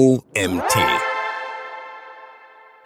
OMT.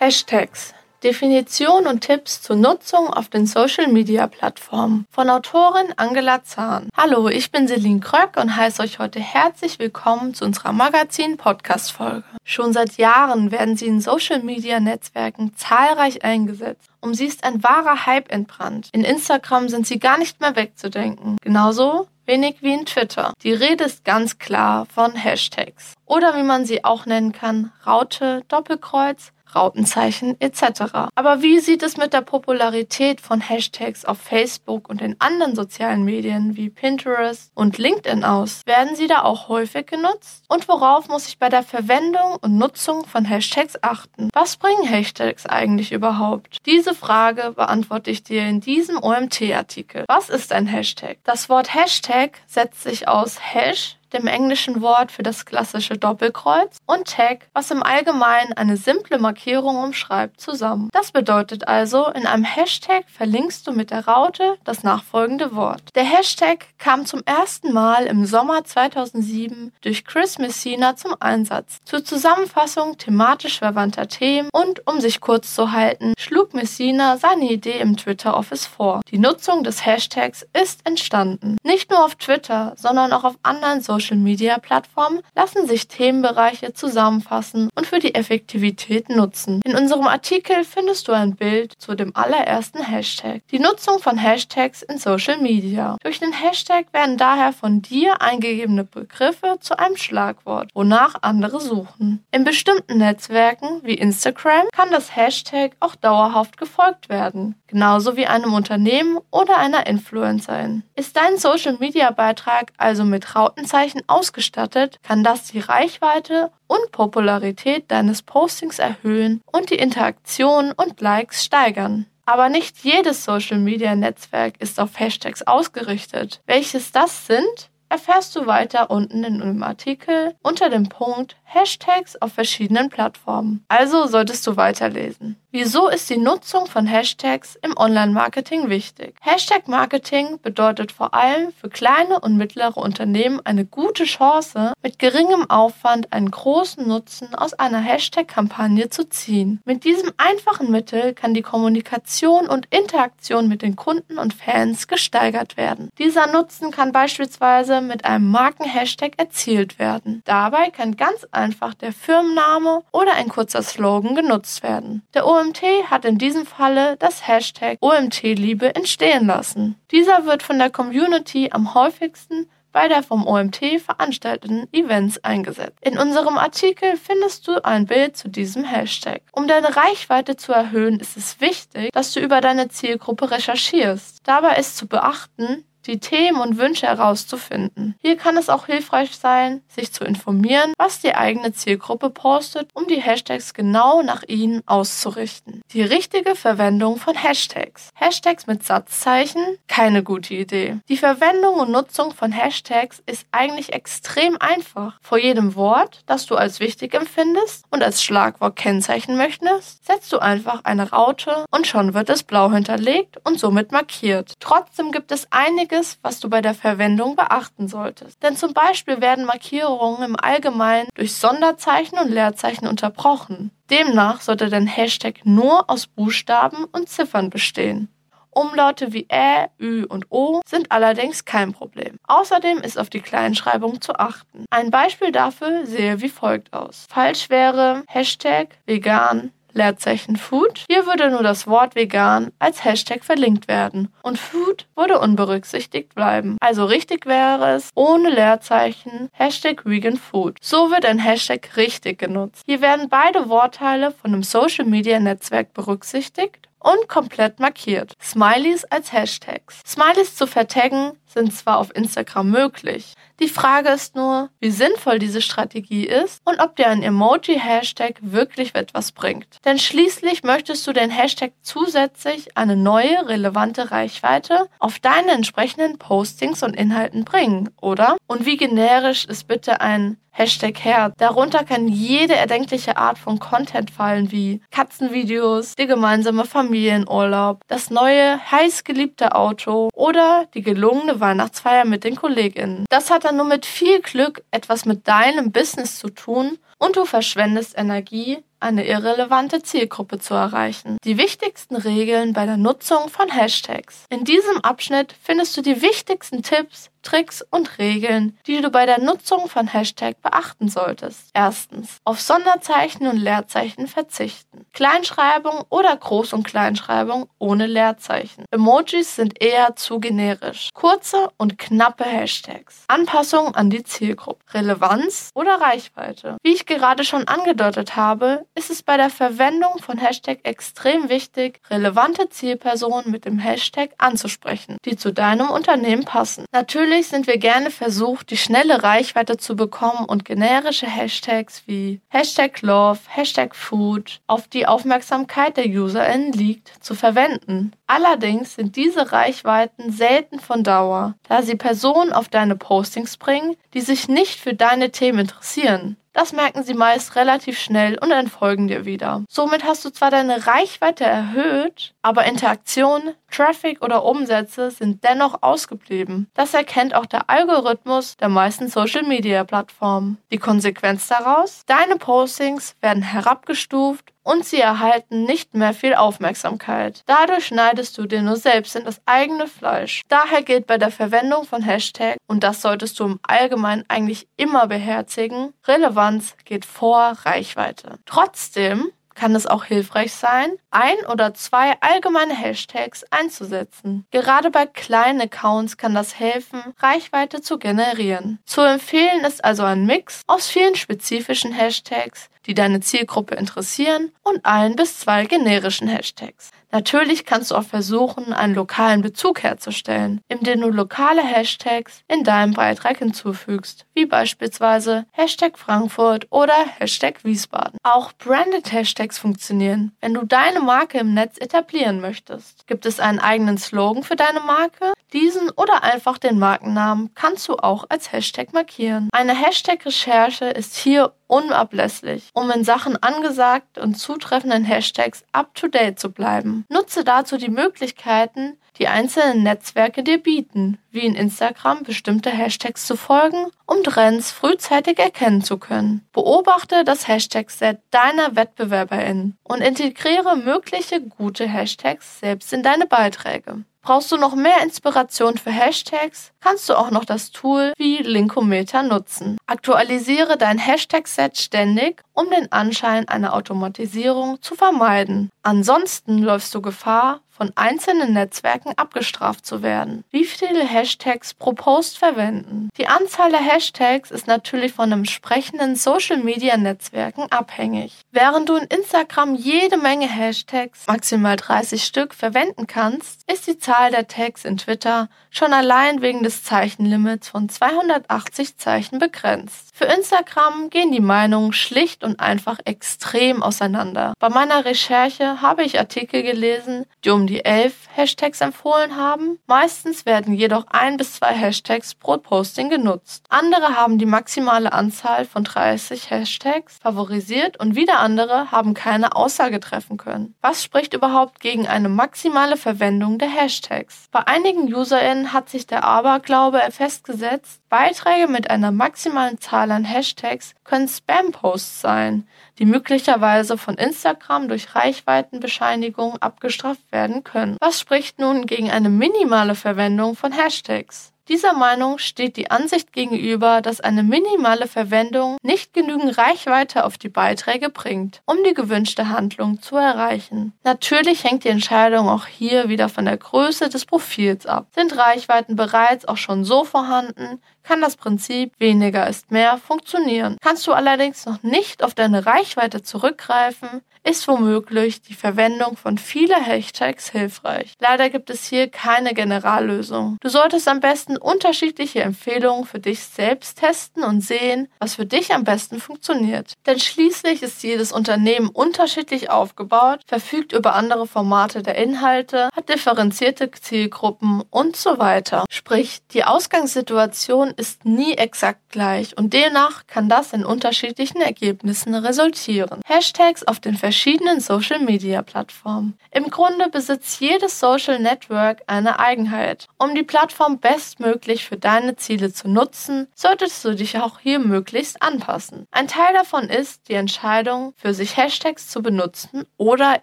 Hashtags. Definition und Tipps zur Nutzung auf den Social Media Plattformen von Autorin Angela Zahn. Hallo, ich bin Celine Kröck und heiße euch heute herzlich willkommen zu unserer Magazin Podcast Folge. Schon seit Jahren werden sie in Social Media Netzwerken zahlreich eingesetzt. Um sie ist ein wahrer Hype entbrannt. In Instagram sind sie gar nicht mehr wegzudenken. Genauso wenig wie in Twitter. Die Rede ist ganz klar von Hashtags. Oder wie man sie auch nennen kann, Raute, Doppelkreuz, Rautenzeichen etc. Aber wie sieht es mit der Popularität von Hashtags auf Facebook und in anderen sozialen Medien wie Pinterest und LinkedIn aus? Werden sie da auch häufig genutzt? Und worauf muss ich bei der Verwendung und Nutzung von Hashtags achten? Was bringen Hashtags eigentlich überhaupt? Diese Frage beantworte ich dir in diesem OMT-Artikel. Was ist ein Hashtag? Das Wort Hashtag setzt sich aus Hash dem englischen Wort für das klassische Doppelkreuz, und Tag, was im Allgemeinen eine simple Markierung umschreibt, zusammen. Das bedeutet also, in einem Hashtag verlinkst du mit der Raute das nachfolgende Wort. Der Hashtag kam zum ersten Mal im Sommer 2007 durch Chris Messina zum Einsatz. Zur Zusammenfassung thematisch verwandter Themen und um sich kurz zu halten, schlug Messina seine Idee im Twitter Office vor. Die Nutzung des Hashtags ist entstanden. Nicht nur auf Twitter, sondern auch auf anderen Social Social-Media-Plattformen lassen sich Themenbereiche zusammenfassen und für die Effektivität nutzen. In unserem Artikel findest du ein Bild zu dem allerersten Hashtag. Die Nutzung von Hashtags in Social Media. Durch den Hashtag werden daher von dir eingegebene Begriffe zu einem Schlagwort, wonach andere suchen. In bestimmten Netzwerken wie Instagram kann das Hashtag auch dauerhaft gefolgt werden, genauso wie einem Unternehmen oder einer Influencerin. Ist dein Social-Media-Beitrag also mit Rautenzeichen Kennzeichen ausgestattet, kann das die Reichweite und Popularität deines Postings erhöhen und die Interaktion und Likes steigern. Aber nicht jedes Social-Media-Netzwerk ist auf Hashtags ausgerichtet. Welches das sind, erfährst du weiter unten in dem Artikel unter dem Punkt Hashtags auf verschiedenen Plattformen. Also solltest du weiterlesen. Wieso ist die Nutzung von Hashtags im Online-Marketing wichtig? Hashtag-Marketing bedeutet vor allem für kleine und mittlere Unternehmen eine gute Chance, mit geringem Aufwand einen großen Nutzen aus einer Hashtag-Kampagne zu ziehen. Mit diesem einfachen Mittel kann die Kommunikation und Interaktion mit den Kunden und Fans gesteigert werden. Dieser Nutzen kann beispielsweise mit einem Marken-Hashtag erzielt werden. Dabei kann ganz einfach der Firmenname oder ein kurzer Slogan genutzt werden. Der OMT hat in diesem Falle das Hashtag OMT-Liebe entstehen lassen. Dieser wird von der Community am häufigsten bei der vom OMT veranstalteten Events eingesetzt. In unserem Artikel findest du ein Bild zu diesem Hashtag. Um deine Reichweite zu erhöhen, ist es wichtig, dass du über deine Zielgruppe recherchierst. Dabei ist zu beachten, die Themen und Wünsche herauszufinden. Hier kann es auch hilfreich sein, sich zu informieren, was die eigene Zielgruppe postet, um die Hashtags genau nach ihnen auszurichten. Die richtige Verwendung von Hashtags. Hashtags mit Satzzeichen? Keine gute Idee. Die Verwendung und Nutzung von Hashtags ist eigentlich extrem einfach. Vor jedem Wort, das du als wichtig empfindest und als Schlagwort kennzeichnen möchtest, setzt du einfach eine Raute und schon wird es blau hinterlegt und somit markiert. Trotzdem gibt es einige einiges, was du bei der Verwendung beachten solltest. Denn zum Beispiel werden Markierungen im Allgemeinen durch Sonderzeichen und Leerzeichen unterbrochen. Demnach sollte dein Hashtag nur aus Buchstaben und Ziffern bestehen. Umlaute wie Ä, Ü und O sind allerdings kein Problem. Außerdem ist auf die Kleinschreibung zu achten. Ein Beispiel dafür sehe wie folgt aus. Falsch wäre Hashtag vegan Leerzeichen Food. Hier würde nur das Wort vegan als Hashtag verlinkt werden und Food würde unberücksichtigt bleiben. Also richtig wäre es ohne Leerzeichen Hashtag Vegan Food. So wird ein Hashtag richtig genutzt. Hier werden beide Wortteile von einem Social Media Netzwerk berücksichtigt und komplett markiert. Smileys als Hashtags. Smileys zu vertaggen sind zwar auf Instagram möglich. Die Frage ist nur, wie sinnvoll diese Strategie ist und ob dir ein Emoji-Hashtag wirklich etwas bringt. Denn schließlich möchtest du den Hashtag zusätzlich eine neue, relevante Reichweite auf deine entsprechenden Postings und Inhalten bringen, oder? Und wie generisch ist bitte ein Hashtag Herz. Darunter kann jede erdenkliche Art von Content fallen, wie Katzenvideos, der gemeinsame Familienurlaub, das neue heißgeliebte Auto oder die gelungene Weihnachtsfeier mit den KollegInnen. Das hat dann nur mit viel Glück etwas mit deinem Business zu tun und du verschwendest Energie, eine irrelevante Zielgruppe zu erreichen. Die wichtigsten Regeln bei der Nutzung von Hashtags. In diesem Abschnitt findest du die wichtigsten Tipps, Tricks und Regeln, die du bei der Nutzung von Hashtag beachten solltest. Erstens, auf Sonderzeichen und Leerzeichen verzichten. Kleinschreibung oder Groß- und Kleinschreibung ohne Leerzeichen. Emojis sind eher zu generisch. Kurze und knappe Hashtags. Anpassung an die Zielgruppe. Relevanz oder Reichweite. Wie ich gerade schon angedeutet habe, ist es bei der Verwendung von Hashtag extrem wichtig, relevante Zielpersonen mit dem Hashtag anzusprechen, die zu deinem Unternehmen passen. Natürlich sind wir gerne versucht, die schnelle Reichweite zu bekommen und generische Hashtags wie Hashtag Love, Hashtag Food auf die Aufmerksamkeit der UserInnen liegt, zu verwenden. Allerdings sind diese Reichweiten selten von Dauer, da sie Personen auf deine Postings bringen, die sich nicht für deine Themen interessieren. Das merken sie meist relativ schnell und entfolgen dir wieder. Somit hast du zwar deine Reichweite erhöht, aber Interaktion, Traffic oder Umsätze sind dennoch ausgeblieben. Das erkennt auch der Algorithmus der meisten Social-Media-Plattformen. Die Konsequenz daraus? Deine Postings werden herabgestuft und sie erhalten nicht mehr viel Aufmerksamkeit. Dadurch schneidest du dir nur selbst in das eigene Fleisch. Daher gilt bei der Verwendung von Hashtags, und das solltest du im Allgemeinen eigentlich immer beherzigen, Relevanz geht vor Reichweite. Trotzdem kann es auch hilfreich sein, ein oder zwei allgemeine Hashtags einzusetzen. Gerade bei kleinen Accounts kann das helfen, Reichweite zu generieren. Zu empfehlen ist also ein Mix aus vielen spezifischen Hashtags, die deine Zielgruppe interessieren, und ein bis zwei generischen Hashtags. Natürlich kannst du auch versuchen, einen lokalen Bezug herzustellen, indem du lokale Hashtags in deinem Beitrag hinzufügst, wie beispielsweise Hashtag Frankfurt oder Hashtag Wiesbaden. Auch Branded Hashtags funktionieren, wenn du deine Marke im Netz etablieren möchtest. Gibt es einen eigenen Slogan für deine Marke? Diesen oder einfach den Markennamen kannst du auch als Hashtag markieren. Eine Hashtag-Recherche ist hier unablässlich, um in Sachen angesagt und zutreffenden Hashtags up-to-date zu bleiben. Nutze dazu die Möglichkeiten, die einzelnen Netzwerke dir bieten, wie in Instagram bestimmte Hashtags zu folgen, um Trends frühzeitig erkennen zu können. Beobachte das Hashtag-Set deiner WettbewerberInnen und integriere mögliche gute Hashtags selbst in deine Beiträge. Brauchst du noch mehr Inspiration für Hashtags? Kannst du auch noch das Tool wie Linkometer nutzen. Aktualisiere dein Hashtag-Set ständig, um den Anschein einer Automatisierung zu vermeiden. Ansonsten läufst du Gefahr, von einzelnen Netzwerken abgestraft zu werden. Wie viele Hashtags pro Post verwenden? Die Anzahl der Hashtags ist natürlich von entsprechenden Social-Media-Netzwerken abhängig. Während du in Instagram jede Menge Hashtags, maximal 30 Stück, verwenden kannst, ist die Zahl der Tags in Twitter schon allein wegen des Zeichenlimits von 280 Zeichen begrenzt. Für Instagram gehen die Meinungen schlicht und einfach extrem auseinander. Bei meiner Recherche habe ich Artikel gelesen, die um die elf Hashtags empfohlen haben. Meistens werden jedoch ein bis zwei Hashtags pro Posting genutzt. Andere haben die maximale Anzahl von 30 Hashtags favorisiert und wieder andere haben keine Aussage treffen können. Was spricht überhaupt gegen eine maximale Verwendung der Hashtags? Bei einigen UserInnen hat sich der Aberglaube festgesetzt, Beiträge mit einer maximalen Zahl an Hashtags können Spam-Posts sein, die möglicherweise von Instagram durch Reichweitenbescheinigung abgestraft werden können. Was spricht nun gegen eine minimale Verwendung von Hashtags? Dieser Meinung steht die Ansicht gegenüber, dass eine minimale Verwendung nicht genügend Reichweite auf die Beiträge bringt, um die gewünschte Handlung zu erreichen. Natürlich hängt die Entscheidung auch hier wieder von der Größe des Profils ab. Sind Reichweiten bereits auch schon so vorhanden, kann das Prinzip weniger ist mehr funktionieren. Kannst du allerdings noch nicht auf deine Reichweite zurückgreifen, ist womöglich die Verwendung von vieler Hashtags hilfreich. Leider gibt es hier keine Generallösung. Du solltest am besten unterschiedliche Empfehlungen für dich selbst testen und sehen, was für dich am besten funktioniert. Denn schließlich ist jedes Unternehmen unterschiedlich aufgebaut, verfügt über andere Formate der Inhalte, hat differenzierte Zielgruppen und so weiter. Sprich, die Ausgangssituation ist nie exakt gleich und demnach kann das in unterschiedlichen Ergebnissen resultieren. Hashtags auf den verschiedenen Social-Media-Plattformen. Im Grunde besitzt jedes Social Network eine Eigenheit. Um die Plattform bestmöglich für deine Ziele zu nutzen, solltest du dich auch hier möglichst anpassen. Ein Teil davon ist die Entscheidung, für sich Hashtags zu benutzen oder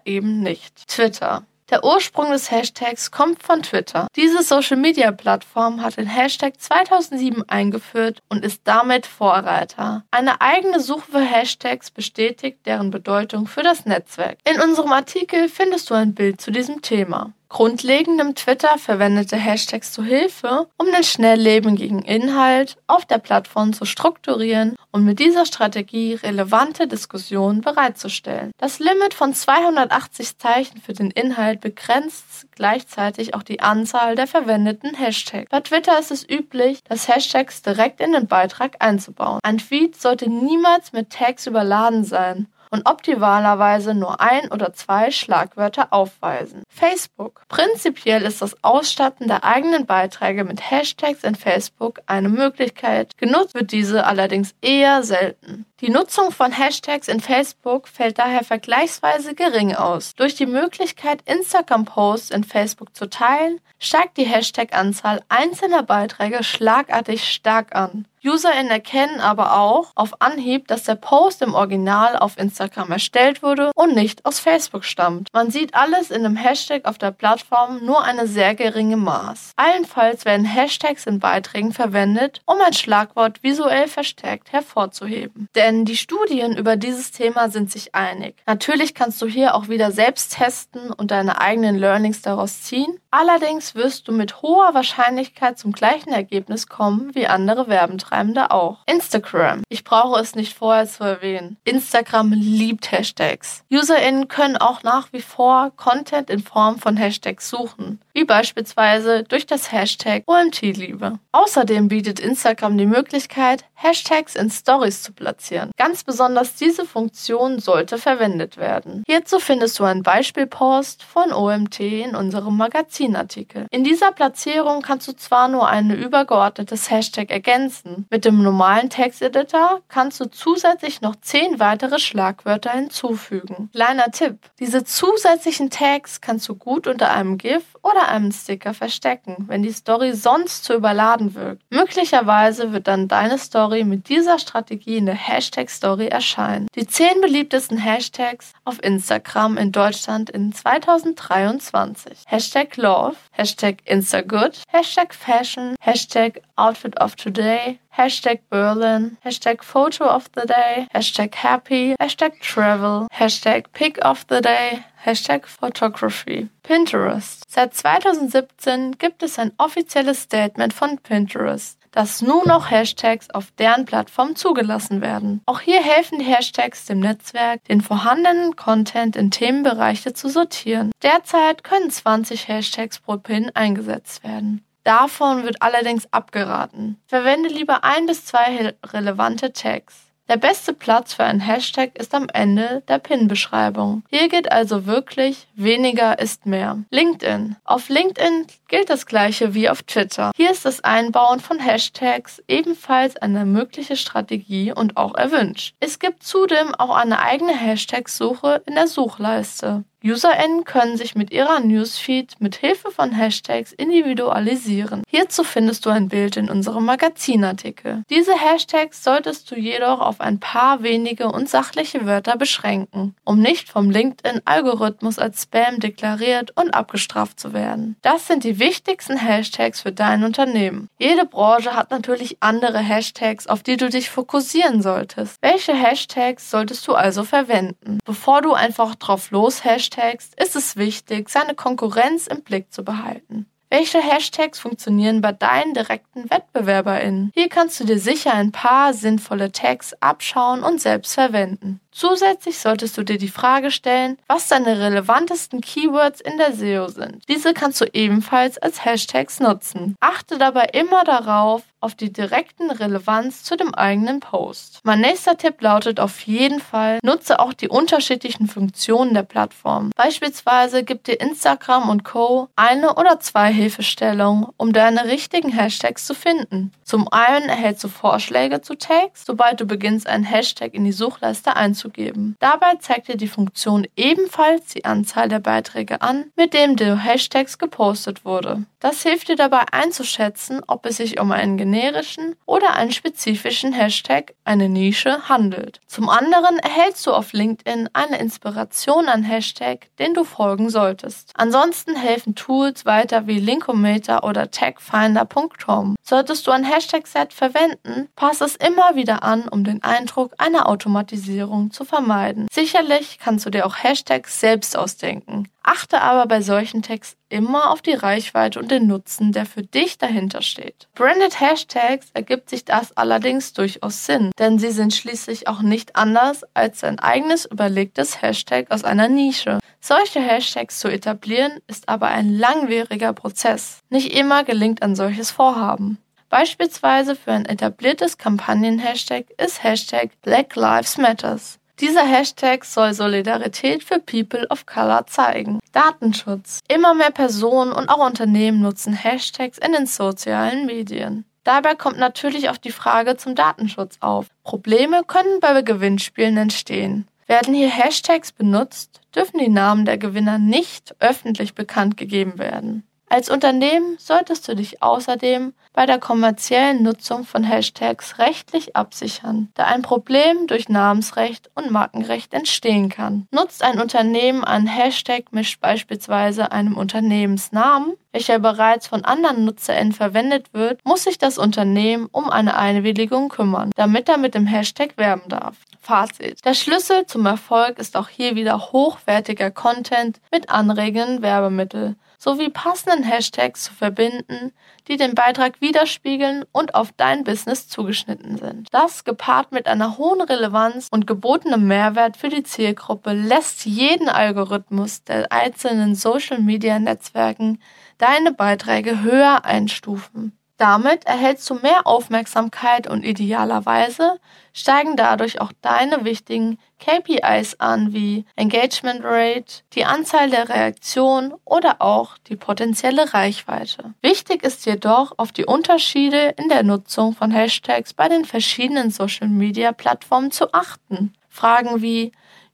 eben nicht. Twitter. Der Ursprung des Hashtags kommt von Twitter. Diese Social-Media-Plattform hat den Hashtag 2007 eingeführt und ist damit Vorreiter. Eine eigene Suche für Hashtags bestätigt deren Bedeutung für das Netzwerk. In unserem Artikel findest du ein Bild zu diesem Thema. Grundlegend nimmt Twitter verwendete Hashtags zu Hilfe, um den schnelllebigen Inhalt auf der Plattform zu strukturieren und mit dieser Strategie relevante Diskussionen bereitzustellen. Das Limit von 280 Zeichen für den Inhalt begrenzt gleichzeitig auch die Anzahl der verwendeten Hashtags. Bei Twitter ist es üblich, das Hashtags direkt in den Beitrag einzubauen. Ein Tweet sollte niemals mit Tags überladen sein und optimalerweise nur ein oder zwei Schlagwörter aufweisen. Facebook. Prinzipiell ist das Ausstatten der eigenen Beiträge mit Hashtags in Facebook eine Möglichkeit. Genutzt wird diese allerdings eher selten. Die Nutzung von Hashtags in Facebook fällt daher vergleichsweise gering aus. Durch die Möglichkeit, Instagram-Posts in Facebook zu teilen, steigt die Hashtag-Anzahl einzelner Beiträge schlagartig stark an. UserInnen erkennen aber auch auf Anhieb, dass der Post im Original auf Instagram erstellt wurde und nicht aus Facebook stammt. Man sieht alles in dem Hashtag auf der Plattform nur eine sehr geringe Maß. Allenfalls werden Hashtags in Beiträgen verwendet, um ein Schlagwort visuell verstärkt hervorzuheben. Denn die Studien über dieses Thema sind sich einig. Natürlich kannst du hier auch wieder selbst testen und deine eigenen Learnings daraus ziehen. Allerdings wirst du mit hoher Wahrscheinlichkeit zum gleichen Ergebnis kommen wie andere Werbentreibende auch. Instagram. Ich brauche es nicht vorher zu erwähnen. Instagram liebt Hashtags. UserInnen können auch nach wie vor Content in Form von Hashtags suchen, wie beispielsweise durch das Hashtag OMT-Liebe. Außerdem bietet Instagram die Möglichkeit, Hashtags in Stories zu platzieren. Ganz besonders diese Funktion sollte verwendet werden. Hierzu findest du einen Beispielpost von OMT in unserem Magazin. Magazinartikel. In dieser Platzierung kannst du zwar nur ein übergeordnetes Hashtag ergänzen, mit dem normalen Texteditor kannst du zusätzlich noch zehn weitere Schlagwörter hinzufügen. Kleiner Tipp: Diese zusätzlichen Tags kannst du gut unter einem GIF oder einem Sticker verstecken, wenn die Story sonst zu überladen wirkt. Möglicherweise wird dann deine Story mit dieser Strategie in der Hashtag Story erscheinen. Die zehn beliebtesten Hashtags auf Instagram in Deutschland in 2023. Hashtag Love, Hashtag Instagood, Hashtag Fashion, Hashtag Outfit of Today, Hashtag Berlin, Hashtag Photo of the Day, Hashtag Happy, Hashtag Travel, Hashtag Pick of the Day, Hashtag Photography. Pinterest. Seit 2017 gibt es ein offizielles Statement von Pinterest dass nur noch Hashtags auf deren Plattform zugelassen werden. Auch hier helfen die Hashtags dem Netzwerk, den vorhandenen Content in Themenbereiche zu sortieren. Derzeit können 20 Hashtags pro Pin eingesetzt werden. Davon wird allerdings abgeraten. Verwende lieber ein bis zwei relevante Tags. Der beste Platz für ein Hashtag ist am Ende der Pin-Beschreibung. Hier geht also wirklich weniger ist mehr. LinkedIn. Auf LinkedIn gilt das gleiche wie auf Twitter. Hier ist das Einbauen von Hashtags ebenfalls eine mögliche Strategie und auch erwünscht. Es gibt zudem auch eine eigene Hashtag-Suche in der Suchleiste. UserInnen können sich mit ihrer Newsfeed mit Hilfe von Hashtags individualisieren. Hierzu findest du ein Bild in unserem Magazinartikel. Diese Hashtags solltest du jedoch auf ein paar wenige und sachliche Wörter beschränken, um nicht vom LinkedIn-Algorithmus als Spam deklariert und abgestraft zu werden. Das sind die wichtigsten Hashtags für dein Unternehmen. Jede Branche hat natürlich andere Hashtags, auf die du dich fokussieren solltest. Welche Hashtags solltest du also verwenden? Bevor du einfach drauf los Hashtags ist es wichtig, seine Konkurrenz im Blick zu behalten. Welche Hashtags funktionieren bei deinen direkten WettbewerberInnen? Hier kannst du dir sicher ein paar sinnvolle Tags abschauen und selbst verwenden. Zusätzlich solltest du dir die Frage stellen, was deine relevantesten Keywords in der SEO sind. Diese kannst du ebenfalls als Hashtags nutzen. Achte dabei immer darauf, auf die direkten Relevanz zu dem eigenen Post. Mein nächster Tipp lautet auf jeden Fall, nutze auch die unterschiedlichen Funktionen der Plattform. Beispielsweise gibt dir Instagram und Co. eine oder zwei Hilfestellungen, um deine richtigen Hashtags zu finden. Zum einen erhältst du Vorschläge zu Tags, sobald du beginnst, einen Hashtag in die Suchleiste einzugeben. Dabei zeigt dir die Funktion ebenfalls die Anzahl der Beiträge an, mit dem der Hashtags gepostet wurde. Das hilft dir dabei einzuschätzen, ob es sich um einen generischen oder einen spezifischen Hashtag, eine Nische, handelt. Zum anderen erhältst du auf LinkedIn eine Inspiration an Hashtag, den du folgen solltest. Ansonsten helfen Tools weiter wie Linkometer oder tagfinder.com. Solltest du ein Hashtag-Set verwenden, pass es immer wieder an, um den Eindruck einer Automatisierung zu vermeiden. Sicherlich kannst du dir auch Hashtags selbst ausdenken. Achte aber bei solchen Tags immer auf die Reichweite und den Nutzen, der für dich dahinter steht. Branded Hashtags ergibt sich das allerdings durchaus Sinn, denn sie sind schließlich auch nicht anders als ein eigenes überlegtes Hashtag aus einer Nische. Solche Hashtags zu etablieren ist aber ein langwieriger Prozess. Nicht immer gelingt ein solches Vorhaben. Beispielsweise für ein etabliertes Kampagnen-Hashtag ist Hashtag Black Lives Matters. Dieser Hashtag soll Solidarität für People of Color zeigen. Datenschutz. Immer mehr Personen und auch Unternehmen nutzen Hashtags in den sozialen Medien. Dabei kommt natürlich auch die Frage zum Datenschutz auf. Probleme können bei Gewinnspielen entstehen. Werden hier Hashtags benutzt, dürfen die Namen der Gewinner nicht öffentlich bekannt gegeben werden. Als Unternehmen solltest du dich außerdem bei der kommerziellen Nutzung von Hashtags rechtlich absichern, da ein Problem durch Namensrecht und Markenrecht entstehen kann. Nutzt ein Unternehmen einen Hashtag mit beispielsweise einem Unternehmensnamen, welcher bereits von anderen NutzerInnen verwendet wird, muss sich das Unternehmen um eine Einwilligung kümmern, damit er mit dem Hashtag werben darf. Fazit. Der Schlüssel zum Erfolg ist auch hier wieder hochwertiger Content mit anregenden Werbemitteln sowie passenden Hashtags zu verbinden, die den Beitrag widerspiegeln und auf dein Business zugeschnitten sind. Das gepaart mit einer hohen Relevanz und gebotenem Mehrwert für die Zielgruppe lässt jeden Algorithmus der einzelnen Social-Media-Netzwerken deine Beiträge höher einstufen. Damit erhältst du mehr Aufmerksamkeit und idealerweise steigen dadurch auch deine wichtigen KPIs an wie Engagement Rate, die Anzahl der Reaktionen oder auch die potenzielle Reichweite. Wichtig ist jedoch, auf die Unterschiede in der Nutzung von Hashtags bei den verschiedenen Social-Media-Plattformen zu achten. Fragen wie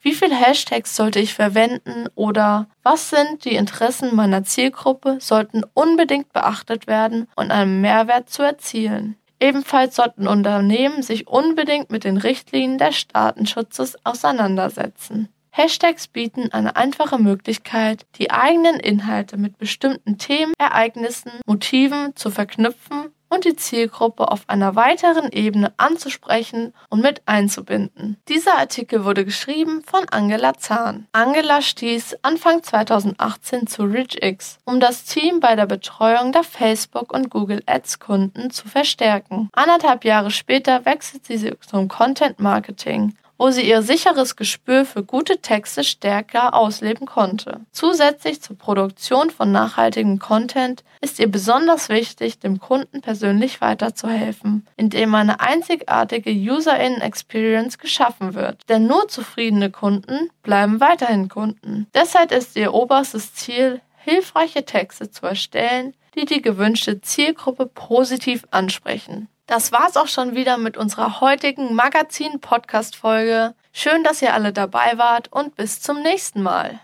wie viele Hashtags sollte ich verwenden oder was sind die Interessen meiner Zielgruppe sollten unbedingt beachtet werden, um einen Mehrwert zu erzielen. Ebenfalls sollten Unternehmen sich unbedingt mit den Richtlinien des Datenschutzes auseinandersetzen. Hashtags bieten eine einfache Möglichkeit, die eigenen Inhalte mit bestimmten Themen, Ereignissen, Motiven zu verknüpfen und die Zielgruppe auf einer weiteren Ebene anzusprechen und mit einzubinden. Dieser Artikel wurde geschrieben von Angela Zahn. Angela stieß Anfang 2018 zu RichX, um das Team bei der Betreuung der Facebook- und Google Ads-Kunden zu verstärken. Anderthalb Jahre später wechselt sie zum Content Marketing wo sie ihr sicheres Gespür für gute Texte stärker ausleben konnte. Zusätzlich zur Produktion von nachhaltigem Content ist ihr besonders wichtig, dem Kunden persönlich weiterzuhelfen, indem eine einzigartige User-In-Experience geschaffen wird. Denn nur zufriedene Kunden bleiben weiterhin Kunden. Deshalb ist ihr oberstes Ziel, hilfreiche Texte zu erstellen, die die gewünschte Zielgruppe positiv ansprechen. Das war's auch schon wieder mit unserer heutigen Magazin-Podcast-Folge. Schön, dass ihr alle dabei wart und bis zum nächsten Mal.